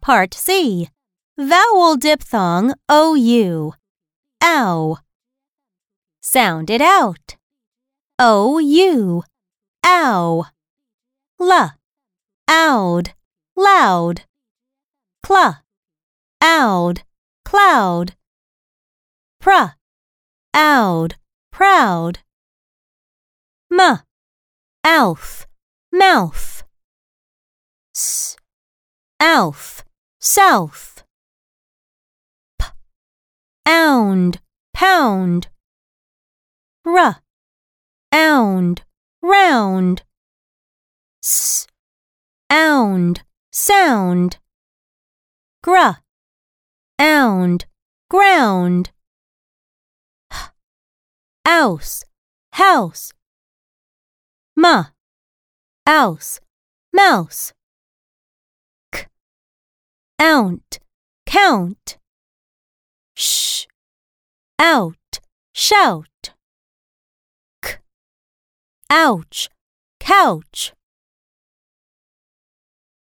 Part C. Vowel diphthong OU. Ow. Sound it out. O-U. Ow. L. Owd. Loud. Cl. Owd. Cloud. Pr. Owd. Proud. M. Alf. Mouth. S. Alf. South. P. Ound. Pound. R. Ound. Round. S. Ound. Sound. Gr. Ound. Ground. H. Ouse. House. M. Ouse. Mouse. K. Ount. Count. Sh. Out. Shout. K. Ouch. Couch.